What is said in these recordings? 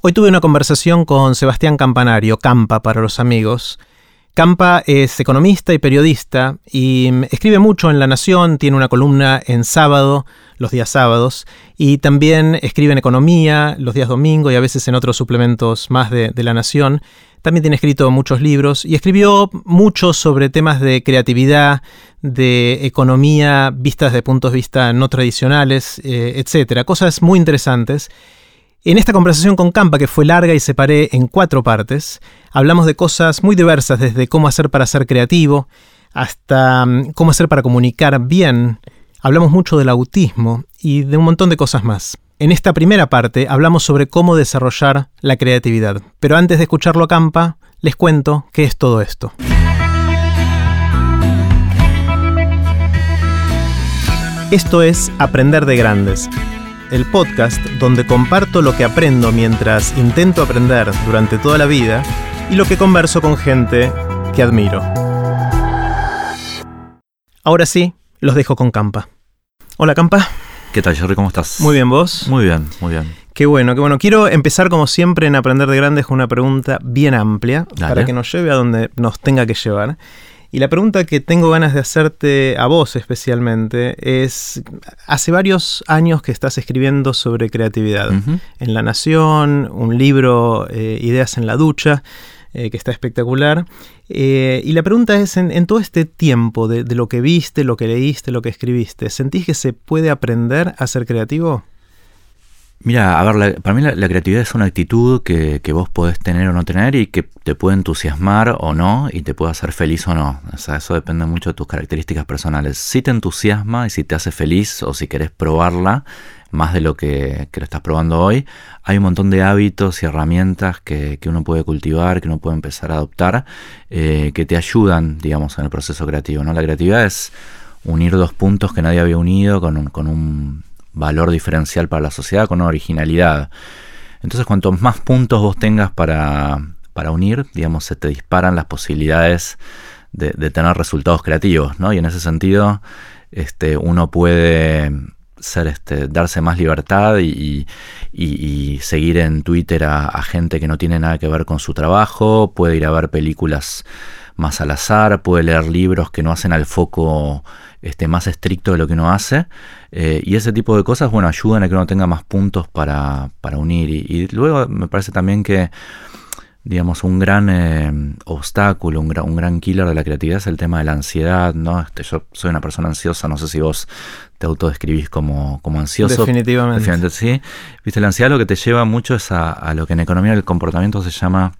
Hoy tuve una conversación con Sebastián Campanario, Campa para los amigos. Campa es economista y periodista y escribe mucho en La Nación, tiene una columna en sábado, los días sábados, y también escribe en economía los días domingo y a veces en otros suplementos más de, de La Nación. También tiene escrito muchos libros y escribió mucho sobre temas de creatividad, de economía vistas de puntos de vista no tradicionales, eh, etcétera. Cosas muy interesantes. En esta conversación con Campa, que fue larga y separé en cuatro partes, hablamos de cosas muy diversas, desde cómo hacer para ser creativo hasta mm, cómo hacer para comunicar bien. Hablamos mucho del autismo y de un montón de cosas más. En esta primera parte hablamos sobre cómo desarrollar la creatividad, pero antes de escucharlo a Campa, les cuento qué es todo esto. Esto es Aprender de Grandes, el podcast donde comparto lo que aprendo mientras intento aprender durante toda la vida y lo que converso con gente que admiro. Ahora sí, los dejo con Campa. Hola Campa. ¿Qué tal, Jerry? ¿Cómo estás? Muy bien, ¿vos? Muy bien, muy bien. Qué bueno, qué bueno. Quiero empezar como siempre en Aprender de Grandes con una pregunta bien amplia Dale. para que nos lleve a donde nos tenga que llevar. Y la pregunta que tengo ganas de hacerte a vos especialmente es, hace varios años que estás escribiendo sobre creatividad. En La Nación, un libro, eh, Ideas en la ducha, eh, que está espectacular. Eh, y la pregunta es, en, en todo este tiempo de, de lo que viste, lo que leíste, lo que escribiste, ¿sentís que se puede aprender a ser creativo? Mira, a ver, la- para mí la, creatividad es una actitud que, que vos podés tener o no tener y que te puede entusiasmar o no y te puede hacer feliz o no. O sea, eso depende mucho de tus características personales. Si te entusiasma y si te hace feliz o si querés probarla más de lo que, que lo estás probando hoy, hay un montón de hábitos y herramientas que, que uno puede cultivar, que uno puede empezar a adoptar, eh, que te ayudan, digamos, en el proceso creativo. ¿no? La creatividad es unir dos puntos que nadie había unido con un, con un valor diferencial para la sociedad, con una originalidad. Entonces, cuantos más puntos vos tengas para, para unir, digamos, se te disparan las posibilidades de, tener resultados creativos, ¿no? Y en ese sentido, este, uno puede ser, este, darse más libertad y, y- y seguir en Twitter a, a gente que no tiene nada que ver con su trabajo, puede ir a ver películas más al azar, puede leer libros que no hacen al foco este, más estricto de lo que uno hace. eh, y ese tipo de cosas, bueno, ayudan a que uno tenga más puntos para, para unir. Y, y luego me parece también que, digamos, un gran eh, obstáculo, un gran, un gran killer de la creatividad es el tema de la ansiedad, ¿no? Este, yo soy una persona ansiosa, no sé si vos te autodescribís como, como ansioso. Definitivamente. Definitivamente sí. Viste, la ansiedad lo que te lleva mucho es a, a lo que en economía del comportamiento se llama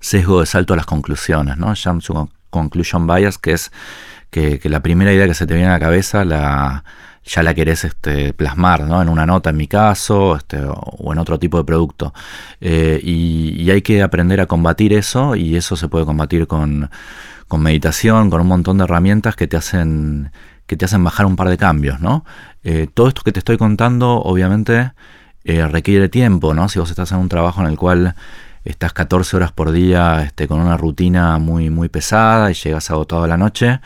sesgo de salto a las conclusiones, ¿no? To conclusion bias, que es que, la primera idea que se te viene a la cabeza la, ya la querés este, plasmar, ¿no? En una nota en mi caso, este, o, en otro tipo de producto. Eh, y, y hay que aprender a combatir eso, y eso se puede combatir con, con meditación, con un montón de herramientas que te hacen que te hacen bajar un par de cambios, ¿no? Eh, todo esto que te estoy contando, obviamente, eh, requiere tiempo, ¿no? Si vos estás en un trabajo en el cual estás 14 horas por día este, con una rutina muy, muy pesada y llegas agotado a la noche,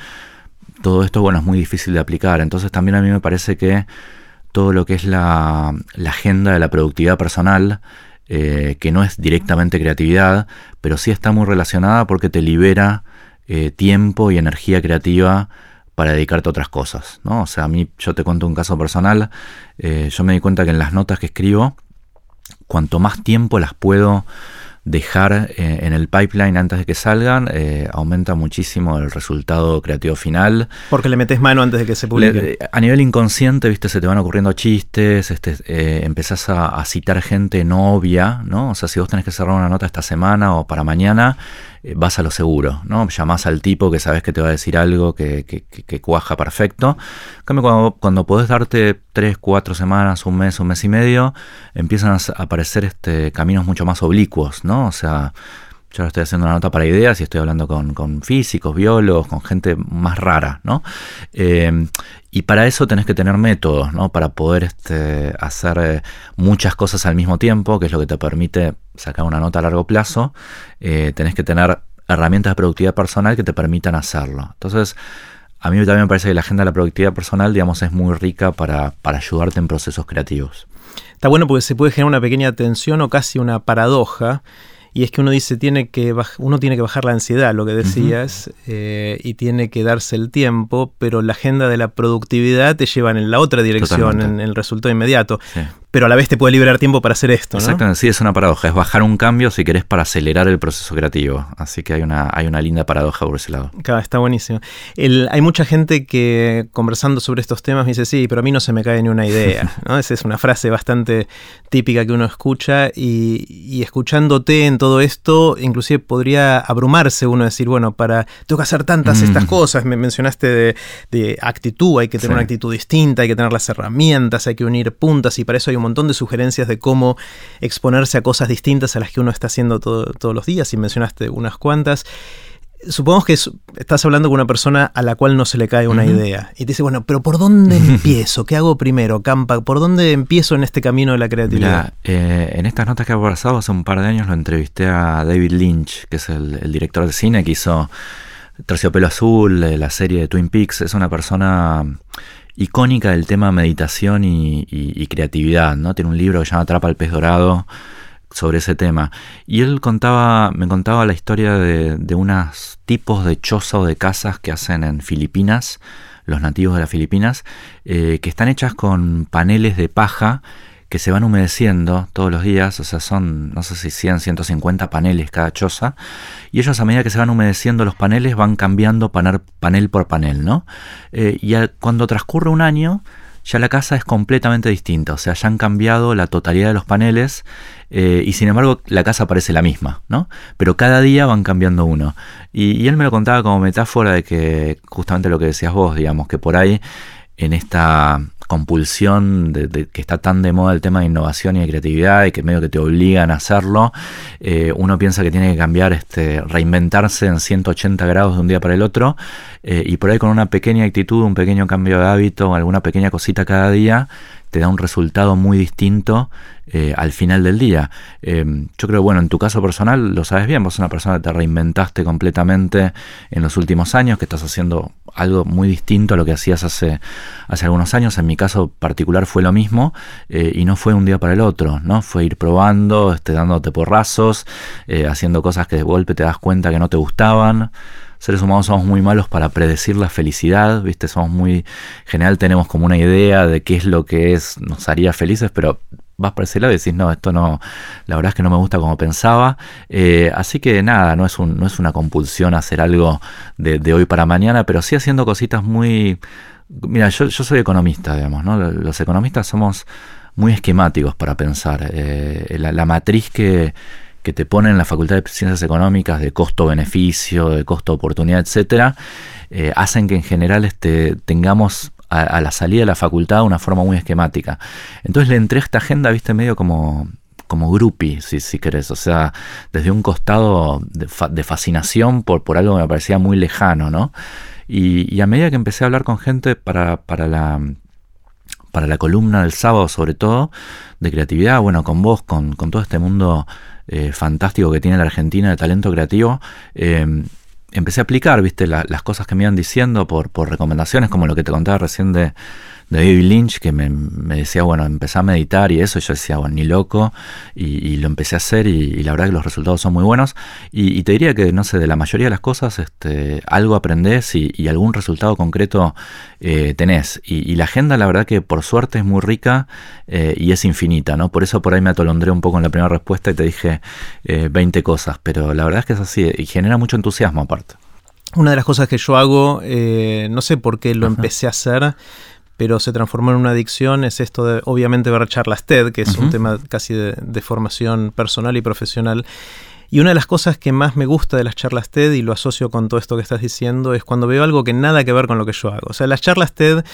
todo esto, bueno, es muy difícil de aplicar. Entonces también a mí me parece que todo lo que es la, agenda de la productividad personal, eh, que no es directamente creatividad, pero sí está muy relacionada porque te libera eh, tiempo y energía creativa para dedicarte a otras cosas, ¿no? O sea, a mí, yo te cuento un caso personal, eh, yo me di cuenta que en las notas que escribo, cuanto más tiempo las puedo dejar eh, en el pipeline antes de que salgan, eh, aumenta muchísimo el resultado creativo final. Porque le metes mano antes de que se publique. Le- a nivel inconsciente, viste, se te van ocurriendo chistes, este, eh, empezás a, a citar gente no obvia, ¿no? O sea, si vos tenés que cerrar una nota esta semana o para mañana, vas a lo seguro, ¿no? Llamás al tipo que sabes que te va a decir algo que, que- que- cuaja perfecto. En cambio, cuando, cuando podés darte tres, cuatro semanas, un mes, un mes y medio, empiezan a aparecer este, caminos mucho más oblicuos, ¿no? O sea, yo estoy haciendo una nota para ideas y estoy hablando con, con físicos, biólogos, con gente más rara, ¿no? Eh, y para eso tenés que tener métodos, ¿no? Para poder este, hacer eh, muchas cosas al mismo tiempo, que es lo que te permite sacar una nota a largo plazo. Eh, tenés que tener herramientas de productividad personal que te permitan hacerlo. Entonces, a mí también me parece que la agenda de la productividad personal, digamos, es muy rica para, para ayudarte en procesos creativos. está bueno porque se puede generar una pequeña tensión o casi una paradoja y es que uno dice, tiene que uno tiene que bajar la ansiedad, lo que decías, eh, y tiene que darse el tiempo, pero la agenda de la productividad te lleva en la otra dirección, en, el resultado inmediato pero a la vez te puede liberar tiempo para hacer esto. ¿no? Exactamente, sí, es una paradoja. Es bajar un cambio si querés para acelerar el proceso creativo. Así que hay una, hay una linda paradoja por ese lado. Claro, está buenísimo. hay mucha gente que conversando sobre estos temas me dice, sí, pero a mí no se me cae ni una idea. ¿no? Esa es una frase bastante típica que uno escucha y, escuchándote en todo esto, inclusive podría abrumarse uno decir, bueno, para, tengo que hacer tantas mm. estas cosas. Me mencionaste de, actitud, hay que tener una actitud distinta, hay que tener las herramientas, hay que unir puntas y para eso hay un montón de sugerencias de cómo exponerse a cosas distintas a las que uno está haciendo todos los días y mencionaste unas cuantas. Supongamos que estás hablando con una persona a la cual no se le cae una idea y te dice, bueno, pero ¿por dónde empiezo? ¿Qué hago primero, Campa? ¿Por dónde empiezo en este camino de la creatividad? Eh, en estas notas que he pasado hace un par de años lo entrevisté a David Lynch, que es el, director de cine que hizo Terciopelo Azul, eh, la serie de Twin Peaks. Es una persona icónica del tema meditación y, creatividad, ¿no? Tiene un libro que se llama Atrapa al pez dorado sobre ese tema. Y él contaba, me contaba la historia de, unos tipos de choza o de casas que hacen en Filipinas, los nativos de las Filipinas, eh, que están hechas con paneles de paja que se van humedeciendo todos los días, o sea, son, no sé si 100, 150 paneles cada choza, y ellos a medida que se van humedeciendo los paneles van cambiando panel, panel por panel, ¿no? Eh, y cuando transcurre un año, ya la casa es completamente distinta, o sea, ya han cambiado la totalidad de los paneles eh, y sin embargo la casa parece la misma, ¿no? Pero cada día van cambiando uno. Y, y, él me lo contaba como metáfora de que justamente lo que decías vos, digamos, que por ahí en esta compulsión de, que está tan de moda el tema de innovación y de creatividad y que medio que te obligan a hacerlo, eh, uno piensa que tiene que cambiar, este, reinventarse en 180 grados de un día para el otro eh, y por ahí con una pequeña actitud, un pequeño cambio de hábito, alguna pequeña cosita cada día, te da un resultado muy distinto eh, al final del día. Em, yo creo, bueno, en tu caso personal lo sabes bien, vos sos una persona que te reinventaste completamente en los últimos años, que estás haciendo algo muy distinto a lo que hacías hace, hace algunos años. En mi caso particular fue lo mismo eh, y no fue un día para el otro, ¿no? Fue ir probando, este, dándote porrazos, eh, haciendo cosas que de golpe te das cuenta que no te gustaban seres humanos somos muy malos para predecir la felicidad, ¿viste? Somos muy, general tenemos como una idea de qué es lo que es, nos haría felices, pero vas por ese lado y decís, no, esto no, la verdad es que no me gusta como pensaba. Eh, así que nada, no es, un, no es una compulsión hacer algo de, hoy para mañana, pero sí haciendo cositas muy... Mira, yo, yo soy economista, digamos, ¿no? Los economistas somos muy esquemáticos para pensar. Eh, la matriz que que te ponen en la Facultad de Ciencias Económicas de costo-beneficio, de costo-oportunidad, etcétera, eh, hacen que en general este, tengamos a, la salida de la facultad una forma muy esquemática. Entonces le entré a esta agenda, viste, medio como como groupie, si, si querés, o sea, desde un costado de, fascinación por, por algo que me parecía muy lejano, ¿no? Y, a medida que empecé a hablar con gente para, para la para la columna del sábado sobre todo, de creatividad, bueno, con vos, con, con todo este mundo eh, fantástico que tiene la Argentina de talento creativo, eh, empecé a aplicar, viste, las cosas que me iban diciendo por, por recomendaciones, como lo que te contaba recién de David Lynch que me, decía, bueno, empecé a meditar y eso, yo decía, bueno, ni loco, y, lo empecé a hacer y, la verdad que los resultados son muy buenos. Y, te diría que, no sé, de la mayoría de las cosas, este, algo aprendés y, algún resultado concreto eh, tenés. Y, la agenda, la verdad que por suerte es muy rica eh, y es infinita, ¿no? Por eso por ahí me atolondré un poco en la primera respuesta y te dije 20 eh, cosas, pero la verdad es que es así y genera mucho entusiasmo aparte. Una de las cosas que yo hago, no sé por qué lo empecé a hacer, pero se transformó en una adicción, es esto de obviamente ver charlas TED, que es un tema casi de, formación personal y profesional. Y una de las cosas que más me gusta de las charlas TED, y lo asocio con todo esto que estás diciendo, es cuando veo algo que nada que ver con lo que yo hago. O sea, las charlas TED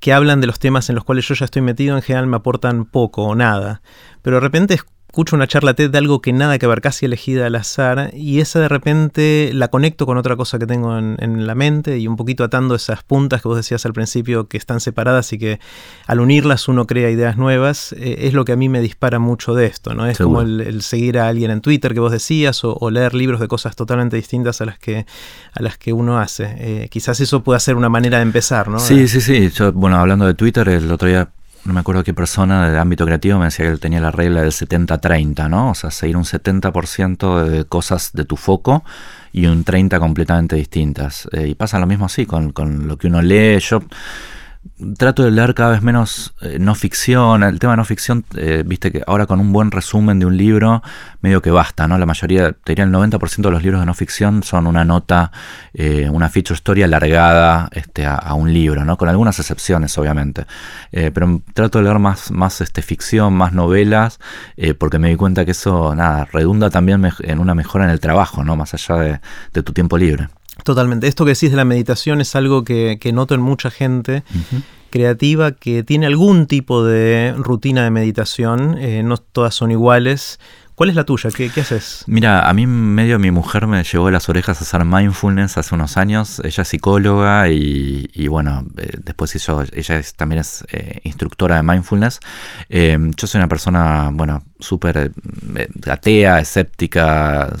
que hablan de los temas en los cuales yo ya estoy metido en general me aportan poco o nada. Pero de repente escucho una charla TED de algo que nada que ver, casi elegida al azar, y esa de repente la conecto con otra cosa que tengo en, la mente y un poquito atando esas puntas que vos decías al principio que están separadas y que al unirlas uno crea ideas nuevas, eh, es lo que a mí me dispara mucho de esto, ¿no? Es como el, seguir a alguien en Twitter que vos decías o, leer libros de cosas totalmente distintas a las que, a las que uno hace. Eh, quizás eso pueda ser una manera de empezar, ¿no? Sí, sí, sí. Yo, bueno, hablando de Twitter, el otro día no me acuerdo qué persona del ámbito creativo me decía que él tenía la regla del 70-30, ¿no? O sea, seguir un 70% de cosas de tu foco y un 30 completamente distintas. Eh, y pasa lo mismo así con, con lo que uno lee. Yo trato de leer cada vez menos eh, no ficción. El tema de no ficción, eh, viste que ahora con un buen resumen de un libro, medio que basta, ¿no? La mayoría, te diría el 90% de los libros de no ficción son una nota, eh, una feature story alargada este, a, un libro, ¿no? Con algunas excepciones, obviamente. pero trato de leer más, más este, ficción, más novelas, porque me di cuenta que eso, nada, redunda también en una mejora en el trabajo, ¿no? Más allá de tu tiempo libre. Totalmente. Esto que decís de la meditación es algo que, noto en mucha gente creativa que tiene algún tipo de rutina de meditación. Eh, no todas son iguales. ¿Cuál es la tuya? ¿Qué, haces? Mira, a mí medio mi mujer me llevó a las orejas a hacer mindfulness hace unos años. Ella es psicóloga y, bueno, eh, después hizo, ella también es eh, instructora de mindfulness. yo soy una persona, bueno, súper atea, escéptica,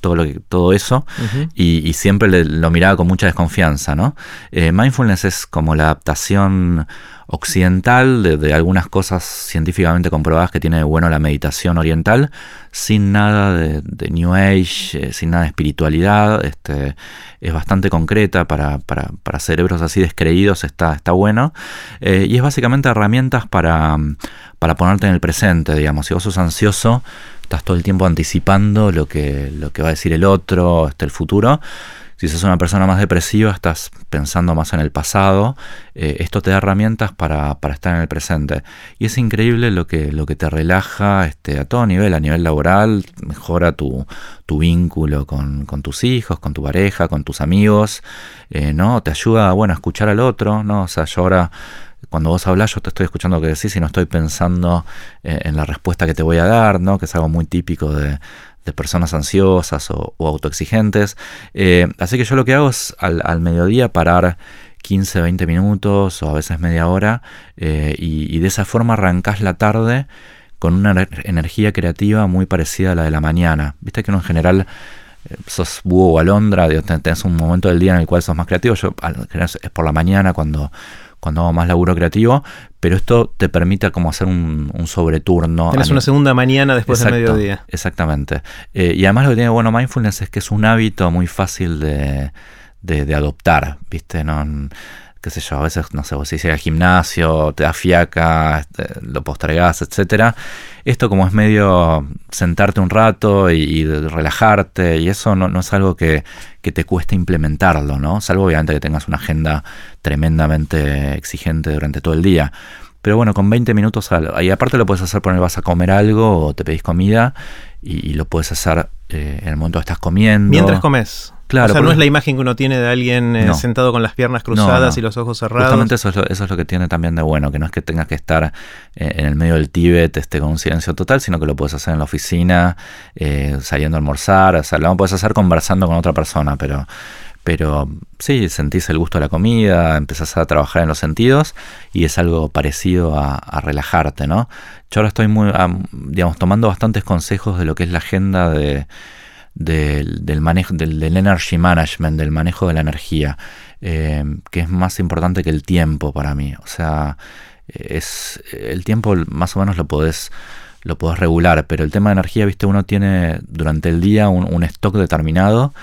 todo, lo que, todo eso y, siempre lo miraba con mucha desconfianza. ¿no? Eh, mindfulness es como la adaptación occidental de, algunas cosas científicamente comprobadas que tiene de bueno la meditación oriental, sin nada de, New Age, eh, sin nada de espiritualidad, este, es bastante concreta para, para, para cerebros así descreídos, está, está bueno, eh, y es básicamente herramientas para, para ponerte en el presente, digamos, si vos sos ansioso, estás todo el tiempo anticipando lo que, lo que va a decir el otro, hasta el futuro. Si sos una persona más depresiva, estás pensando más en el pasado. Eh, esto te da herramientas para, estar en el presente. Y es increíble lo que, lo que te relaja este, a todo nivel, a nivel laboral, mejora tu, vínculo con, tus hijos, con tu pareja, con tus amigos, eh, ¿no? Te ayuda, bueno, a escuchar al otro, ¿no? O sea, yo ahora cuando vos hablas yo te estoy escuchando lo que decís y no estoy pensando eh, en la respuesta que te voy a dar, ¿no? que es algo muy típico de, personas ansiosas o, autoexigentes. Eh, así que yo lo que hago es al, mediodía parar 15, 20 minutos o a veces media hora eh, y, de esa forma arrancás la tarde con una energía creativa muy parecida a la de la mañana. Viste que uno en general sos búho o alondra, tenés un momento del día en el cual sos más creativo. Yo es por la mañana cuando cuando hago más laburo creativo, pero esto te permite como hacer un, sobreturno. Tienes una segunda mañana después del mediodía. Exactamente. Eh, y además lo que tiene bueno mindfulness es que es un hábito muy fácil de, de, adoptar, ¿viste? No, qué sé yo, a veces, no sé, vos si al gimnasio, te da fiaca, este, lo postergás, etcétera. Esto como es medio sentarte un rato y, relajarte, y eso no, es algo que, te cueste implementarlo, ¿no? Salvo obviamente que tengas una agenda tremendamente exigente durante todo el día. Pero bueno, con 20 minutos, y aparte lo puedes hacer poner vas a comer algo o te pedís comida y, lo puedes hacer eh, en el momento que estás comiendo. Mientras comes. Claro, o sea, no es la imagen que uno tiene de alguien eh, sentado con las piernas cruzadas y los ojos cerrados. Justamente eso es, lo, eso es lo que tiene también de bueno, que no es que tengas que estar eh, en el medio del Tíbet este, con un silencio total, sino que lo puedes hacer en la oficina, eh, saliendo a almorzar, o sea, lo puedes hacer conversando con otra persona, pero, pero sí, sentís el gusto de la comida, empezás a trabajar en los sentidos y es algo parecido a, relajarte, ¿no? Yo ahora estoy muy, digamos, tomando bastantes consejos de lo que es la agenda de del, manejo, del, energy management, del manejo de la energía, eh, que es más importante que el tiempo para mí. O sea, es el tiempo más o menos lo podés lo podés regular, pero el tema de energía, viste, uno tiene durante el día un, stock determinado,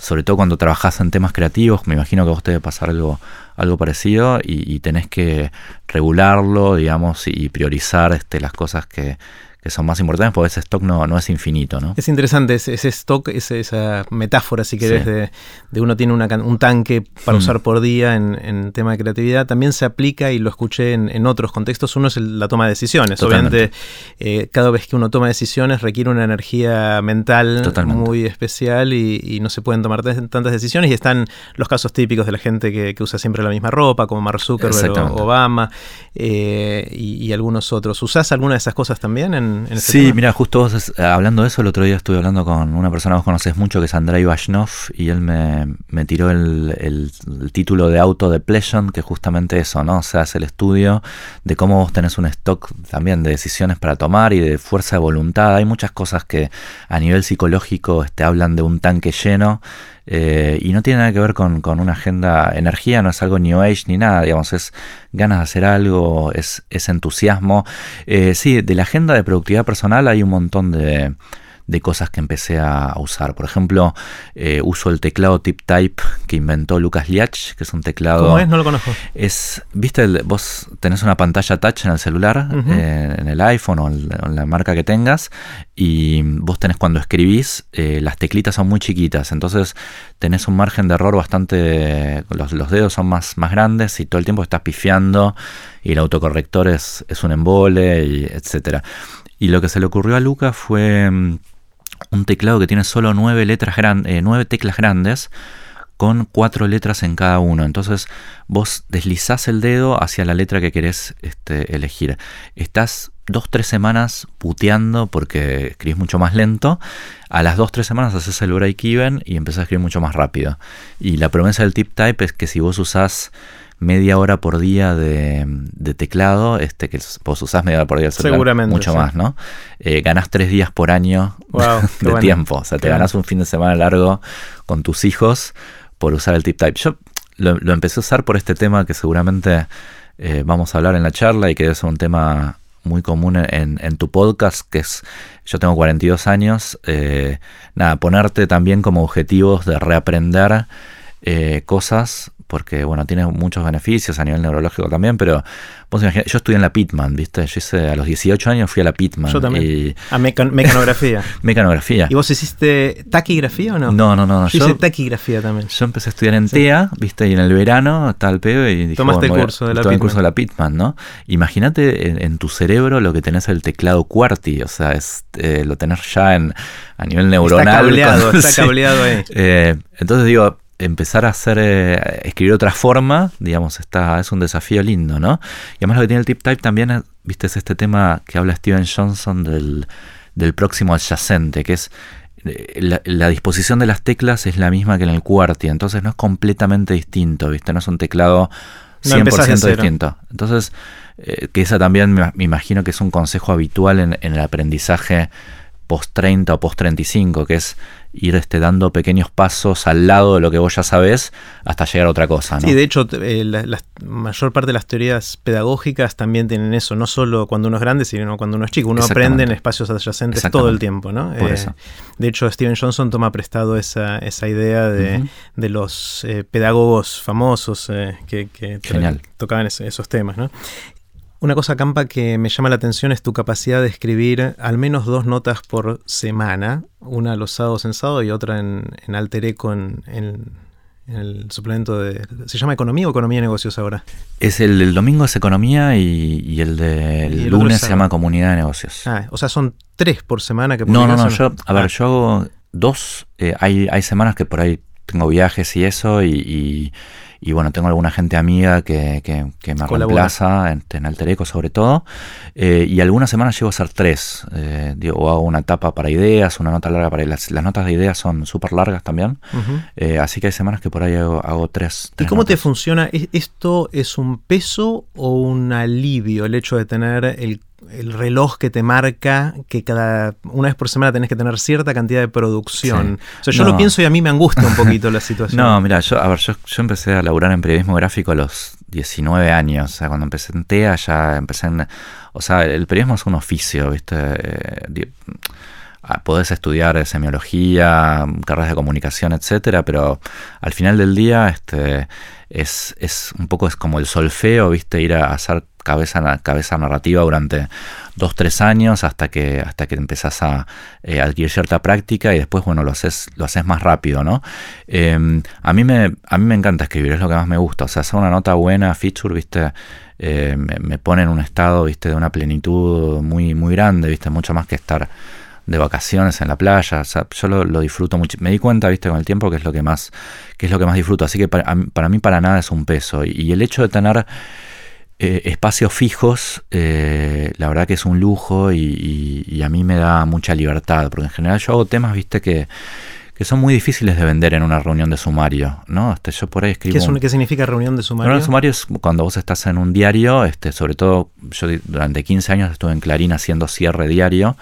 sobre todo cuando trabajas en temas creativos, me imagino que a vos te debe pasar algo, algo parecido y, y tenés que regularlo, digamos, y priorizar este, las cosas que, que son más importantes porque ese stock no, no es infinito. ¿no? Es interesante ese, stock, esa metáfora, si querés, de, uno tiene un tanque para hmm. usar por día en, tema de creatividad, también se aplica y lo escuché en, otros contextos. Uno es la toma de decisiones. Obviamente, eh, cada vez que uno toma decisiones requiere una energía mental muy especial y, no se pueden tomar tantas decisiones. Y están los casos típicos de la gente que, usa siempre la misma ropa, como Mark Zuckerberg o Obama eh, y, y, algunos otros. ¿Usás alguna de esas cosas también en Sí, mira, justo eh, hablando de eso, el otro día estuve hablando con una persona que vos conoces mucho, que es Andrei Vashnov, y él me, tiró el, título de Auto Depletion, que justamente eso, ¿no? O sea, es el estudio de cómo vos tenés un stock también de decisiones para tomar y de fuerza de voluntad. Hay muchas cosas que a nivel psicológico te hablan de un tanque lleno Eh, y no tiene nada que ver con, con, una agenda, energía no es algo New Age ni nada, digamos, es ganas de hacer algo, es, es entusiasmo. Eh, sí, de la agenda de productividad personal hay un montón de, de cosas que empecé a usar. Por ejemplo, eh, uso el teclado Tip Type que inventó Lucas Liach, que es un teclado. ¿Cómo es? No lo conozco. Es, viste, vos tenés una pantalla touch en el celular, eh, en el iPhone o en, la marca que tengas, y vos tenés cuando escribís, eh, las teclitas son muy chiquitas, entonces tenés un margen de error bastante. Los, los dedos son más, más grandes y todo el tiempo estás pifiando y el autocorrector es, es un embole, y etcétera. Y lo que se le ocurrió a Lucas fue mm, un teclado que tiene solo nueve, letras eh, nueve teclas grandes con cuatro letras en cada uno. Entonces vos deslizás el dedo hacia la letra que querés este, elegir. Estás dos, tres semanas puteando porque escribís mucho más lento. A las dos, tres semanas haces el break even y empezás a escribir mucho más rápido. Y la promesa del tip type es que si vos usás media hora por día de, teclado, este que vos usás media hora por día de Seguramente, mucho más, ¿no? Eh, ganás tres días por año de tiempo. O sea, te ganás un fin de semana largo con tus hijos por usar el tip type. Yo lo, empecé a usar por este tema que seguramente eh, vamos a hablar en la charla y que es un tema muy común en, tu podcast, que es, yo tengo 42 años, eh, nada, ponerte también como objetivos de reaprender eh, cosas porque bueno, tiene muchos beneficios a nivel neurológico también, pero vos imaginás, yo estudié en la Pitman, ¿viste? Yo hice, a los 18 años fui a la Pitman. Yo también. a mecanografía. mecanografía. ¿Y vos hiciste taquigrafía o no? No, no, no. Yo, hice taquigrafía también. Yo empecé a estudiar en TEA, ¿viste? Y en el verano, tal pedo, y dije, Tomaste el curso de la Pitman. curso de la Pitman, ¿no? Imagínate en, tu cerebro lo que tenés el teclado QWERTY, o sea, es, eh, lo tenés ya en, a nivel neuronal. Está cableado, está cableado ahí. Eh, entonces digo, empezar a hacer, eh, escribir otra forma, digamos, está, es un desafío lindo, ¿no? Y además lo que tiene el tip type también, viste, es este tema que habla Steven Johnson del, del próximo adyacente, que es eh, la, disposición de las teclas es la misma que en el QWERTY, entonces no es completamente distinto, ¿viste? No es un teclado 100% distinto. Entonces, eh, que esa también me, imagino que es un consejo habitual en, en el aprendizaje post 30 o post 35, que es ir este, dando pequeños pasos al lado de lo que vos ya sabés hasta llegar a otra cosa. ¿no? Sí, de hecho, eh, la, mayor parte de las teorías pedagógicas también tienen eso, no solo cuando uno es grande, sino cuando uno es chico. Uno aprende en espacios adyacentes todo el tiempo. ¿no? Eh, de hecho, Steven Johnson toma prestado esa, esa idea de, de los eh, pedagogos famosos que, que tocaban esos temas. ¿no? Una cosa, Campa, que me llama la atención es tu capacidad de escribir al menos dos notas por semana, una los sábados en sábado y otra en, en Alter Eco en, el suplemento de... ¿Se llama Economía o Economía y Negocios ahora? Es el del domingo es Economía y, el del lunes se llama Comunidad de Negocios. Ah, o sea, son tres por semana que No, no, no, yo, a ver, ah. yo hago dos, eh, hay, hay semanas que por ahí tengo viajes y eso y y bueno, tengo alguna gente amiga que, que, me reemplaza en, en Altereco sobre todo. Eh, y algunas semanas llego a hacer tres. Eh, o hago una etapa para ideas, una nota larga para las, las notas de ideas son súper largas también. Eh, así que hay semanas que por ahí hago, tres, ¿Y cómo te funciona? ¿Esto es un peso o un alivio el hecho de tener el el reloj que te marca que cada una vez por semana tenés que tener cierta cantidad de producción. O sea, yo lo pienso y a mí me angustia un poquito la situación. No, mira, yo, a ver, yo, empecé a laburar en periodismo gráfico a los 19 años. O sea, cuando empecé en TEA ya empecé en... O sea, el periodismo es un oficio, ¿viste? Eh, ah, podés estudiar semiología, carreras de comunicación, etcétera, pero al final del día, este es, es un poco es como el solfeo, ¿viste? Ir a hacer cabeza, cabeza narrativa durante dos, tres años hasta que, hasta que empezás a eh, adquirir cierta práctica y después, bueno, lo haces, lo haces más rápido, ¿no? Em, a, mí me, a mí me encanta escribir, es lo que más me gusta. O sea, hacer una nota buena, feature, ¿viste? Eh, me, pone en un estado, ¿viste? De una plenitud muy, muy grande, ¿viste? Mucho más que estar de vacaciones en la playa. O sea, yo lo, disfruto mucho. Me di cuenta, viste, con el tiempo que es lo que más, que es lo que más disfruto. Así que para, para mí para nada es un peso. Y, el hecho de tener eh, espacios fijos, eh, la verdad que es un lujo y, a mí me da mucha libertad. Porque en general yo hago temas, viste, que que son muy difíciles de vender en una reunión de sumario, ¿no? Este, yo por ahí escribo... ¿Qué, ¿Qué significa reunión de sumario? Reunión de sumario es cuando vos estás en un diario, este, sobre todo yo durante 15 años estuve en Clarín haciendo cierre diario,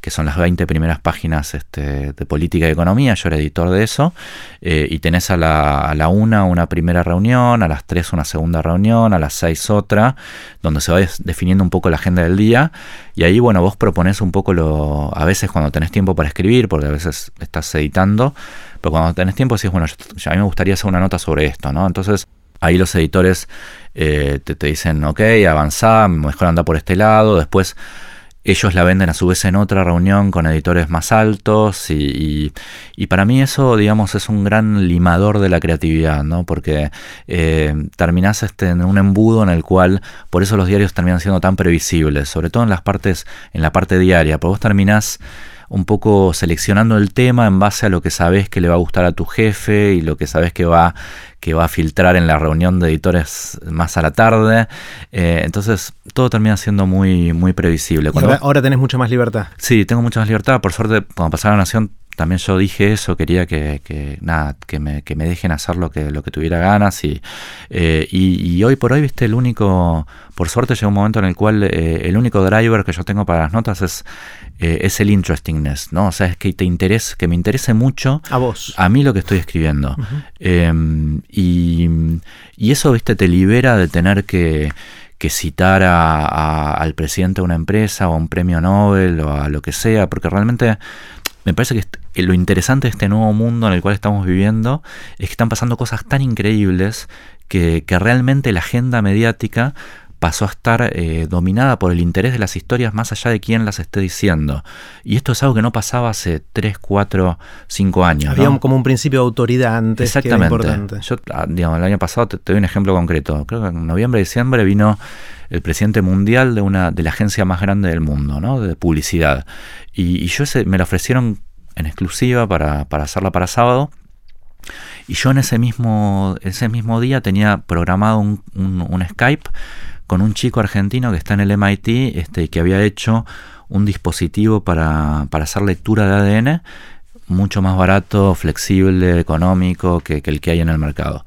que son las 20 primeras páginas este, de política y economía, yo era editor de eso, eh, y tenés a la, a la una una primera reunión, a las 3 una segunda reunión, a las 6 otra, donde se va definiendo un poco la agenda del día, y ahí, bueno, vos proponés un poco lo, a veces cuando tenés tiempo para escribir, porque a veces estás editando, pero cuando tenés tiempo decís, bueno, a mí me gustaría hacer una nota sobre esto, ¿no? Entonces, ahí los editores eh, te, te, dicen, ok, avanzá, mejor anda por este lado, después ellos la venden a su vez en otra reunión con editores más altos y, y, para mí eso, digamos, es un gran limador de la creatividad, ¿no? Porque eh, terminás este, en un embudo en el cual, por eso los diarios terminan siendo tan previsibles, sobre todo en las partes, en la parte diaria, porque vos terminás un poco seleccionando el tema en base a lo que sabes que le va a gustar a tu jefe y lo que sabes que va, que va a filtrar en la reunión de editores más a la tarde. Eh, entonces todo termina siendo muy, muy previsible. Ahora, ahora, tenés mucha más libertad. Sí, tengo mucha más libertad. Por suerte, cuando pasaba la Nación también yo dije eso, quería que, que nada, que me, que me, dejen hacer lo que, lo que tuviera ganas y, eh, y, y, hoy por hoy, viste, el único, por suerte llega un momento en el cual eh, el único driver que yo tengo para las notas es, eh, es el interestingness, ¿no? O sea, es que te interese, que me interese mucho a vos, a mí lo que estoy escribiendo. Uh -huh. y, y eso, viste, te libera de tener que que citar a, a, al presidente de una empresa o a un premio Nobel o a lo que sea, porque realmente me parece que lo interesante de este nuevo mundo en el cual estamos viviendo es que están pasando cosas tan increíbles que, que realmente la agenda mediática pasó a estar eh, dominada por el interés de las historias más allá de quién las esté diciendo. Y esto es algo que no pasaba hace 3, 4, 5 años. Había ¿no? como un principio de autoridad antes. Exactamente. Que era importante. Yo, ah, digamos, el año pasado te, te doy un ejemplo concreto. Creo que en noviembre, diciembre vino el presidente mundial de una de la agencia más grande del mundo, ¿no? De publicidad. Y, y yo ese, me la ofrecieron en exclusiva para, para hacerla para sábado. Y yo en ese mismo, ese mismo día tenía programado un, un, un Skype con un chico argentino que está en el MIT este, que había hecho un dispositivo para, para hacer lectura de ADN mucho más barato, flexible, económico que, que el que hay en el mercado.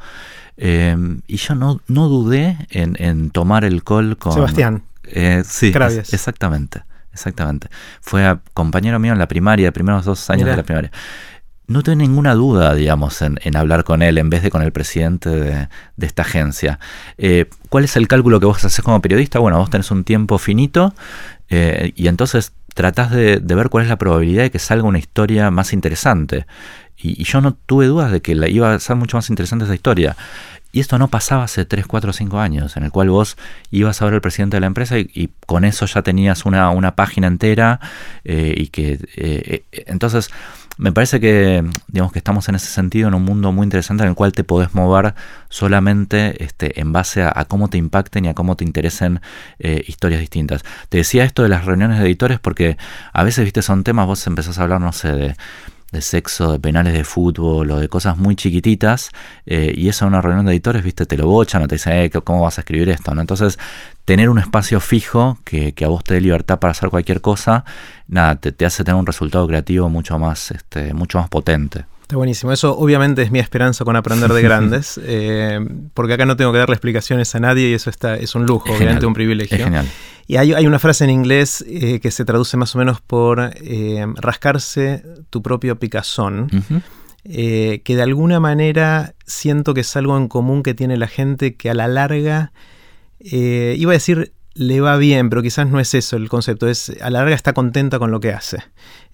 Eh, y yo no, no dudé en, en, tomar el call con... Sebastián. Eh, sí, es, exactamente. Exactamente. Fue a, compañero mío en la primaria, primeros dos años Mirá. de la primaria no tengo ninguna duda, digamos, en, en, hablar con él en vez de con el presidente de, de esta agencia. Eh, ¿Cuál es el cálculo que vos haces como periodista? Bueno, vos tenés un tiempo finito eh, y entonces tratás de, de, ver cuál es la probabilidad de que salga una historia más interesante. Y, y, yo no tuve dudas de que la iba a ser mucho más interesante esa historia. Y esto no pasaba hace 3, 4, 5 años, en el cual vos ibas a ver al presidente de la empresa y, con eso ya tenías una, una página entera eh, y que... Eh, entonces me parece que, digamos, que estamos en ese sentido en un mundo muy interesante en el cual te podés mover solamente este, en base a, cómo te impacten y a cómo te interesen eh, historias distintas. Te decía esto de las reuniones de editores porque a veces, viste, son temas, vos empezás a hablar, no sé, de de sexo, de penales de fútbol o de cosas muy chiquititas, eh, y eso en una reunión de editores, viste, te lo bochan o te dicen, eh, ¿cómo vas a escribir esto? ¿no? Entonces, tener un espacio fijo que, que, a vos te dé libertad para hacer cualquier cosa, nada, te, te hace tener un resultado creativo mucho más, este, mucho más potente. Está buenísimo. Eso obviamente es mi esperanza con aprender de grandes, eh, porque acá no tengo que darle explicaciones a nadie y eso está, es un lujo, es obviamente genial, un privilegio. Es genial. Y hay, hay, una frase en inglés eh, que se traduce más o menos por eh, rascarse tu propio picazón. Uh -huh. eh, que de alguna manera siento que es algo en común que tiene la gente que a la larga, eh, iba a decir le va bien, pero quizás no es eso el concepto, es a la larga está contenta con lo que hace.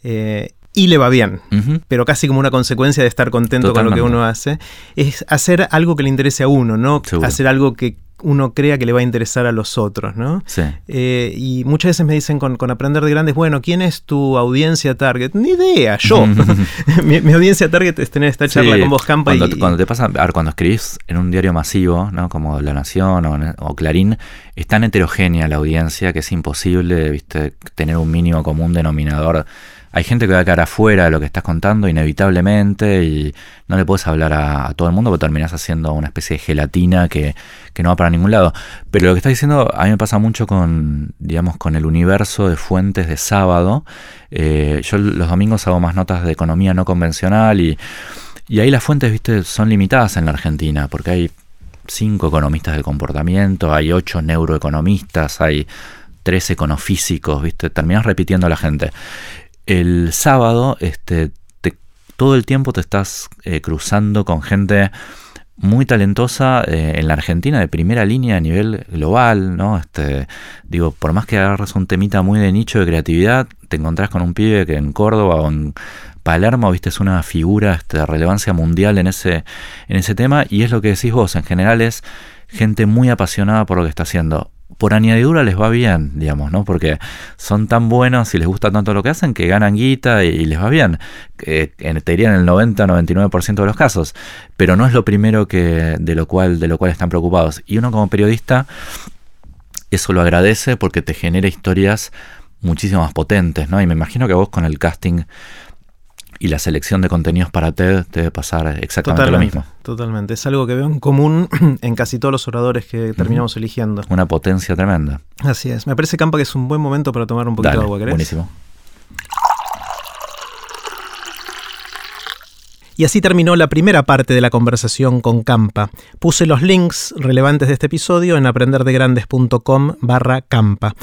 Eh, y le va bien, uh -huh. pero casi como una consecuencia de estar contento Totalmente. con lo que uno hace, es hacer algo que le interese a uno, no Seguro. hacer algo que uno crea que le va a interesar a los otros, ¿no? Sí. Eh, y muchas veces me dicen con, con, Aprender de Grandes, bueno, ¿quién es tu audiencia target? Ni idea, yo. mi, mi, audiencia target es tener esta charla sí, con vos, Campa. Cuando, y... cuando te pasa, a ver, cuando escribís en un diario masivo, ¿no? Como La Nación o, o, Clarín, es tan heterogénea la audiencia que es imposible, viste, tener un mínimo común denominador hay gente que va a quedar afuera de lo que estás contando inevitablemente y no le puedes hablar a, todo el mundo porque terminás haciendo una especie de gelatina que, que, no va para ningún lado. Pero lo que estás diciendo a mí me pasa mucho con, digamos, con el universo de fuentes de sábado. Eh, yo los domingos hago más notas de economía no convencional y, y ahí las fuentes, viste, son limitadas en la Argentina porque hay cinco economistas del comportamiento, hay ocho neuroeconomistas, hay tres econofísicos, viste, terminas repitiendo a la gente. El sábado, este, todo el tiempo te estás eh, cruzando con gente muy talentosa eh, en la Argentina de primera línea a nivel global, ¿no? Este, digo, por más que agarres un temita muy de nicho de creatividad, te encontrás con un pibe que en Córdoba o en Palermo, viste, es una figura este, de relevancia mundial en ese, en ese tema y es lo que decís vos, en general es gente muy apasionada por lo que está haciendo por añadidura les va bien, digamos, ¿no? Porque son tan buenos y les gusta tanto lo que hacen que ganan guita y, les va bien. Eh, te diría en el 90-99% de los casos. Pero no es lo primero que, de, lo cual, de lo cual están preocupados. Y uno como periodista eso lo agradece porque te genera historias muchísimo más potentes, ¿no? Y me imagino que vos con el casting y la selección de contenidos para TED debe pasar exactamente lo mismo. Totalmente, es algo que veo en común en casi todos los oradores que terminamos eligiendo. Una potencia tremenda. Así es, me parece Campa que es un buen momento para tomar un poquito de agua, ¿querés? Buenísimo. Y así terminó la primera parte de la conversación con Campa. Puse los links relevantes de este episodio en aprenderdegrandes.com barra Campa.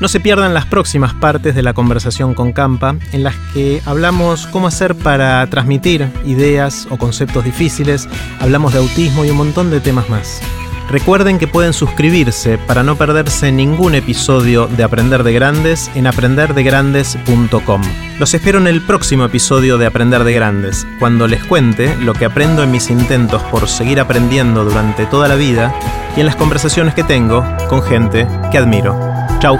No se pierdan las próximas partes de la conversación con Campa, en las que hablamos cómo hacer para transmitir ideas o conceptos difíciles, hablamos de autismo y un montón de temas más. Recuerden que pueden suscribirse para no perderse ningún episodio de Aprender de Grandes en aprenderdegrandes.com. Los espero en el próximo episodio de Aprender de Grandes, cuando les cuente lo que aprendo en mis intentos por seguir aprendiendo durante toda la vida y en las conversaciones que tengo con gente que admiro. Chao.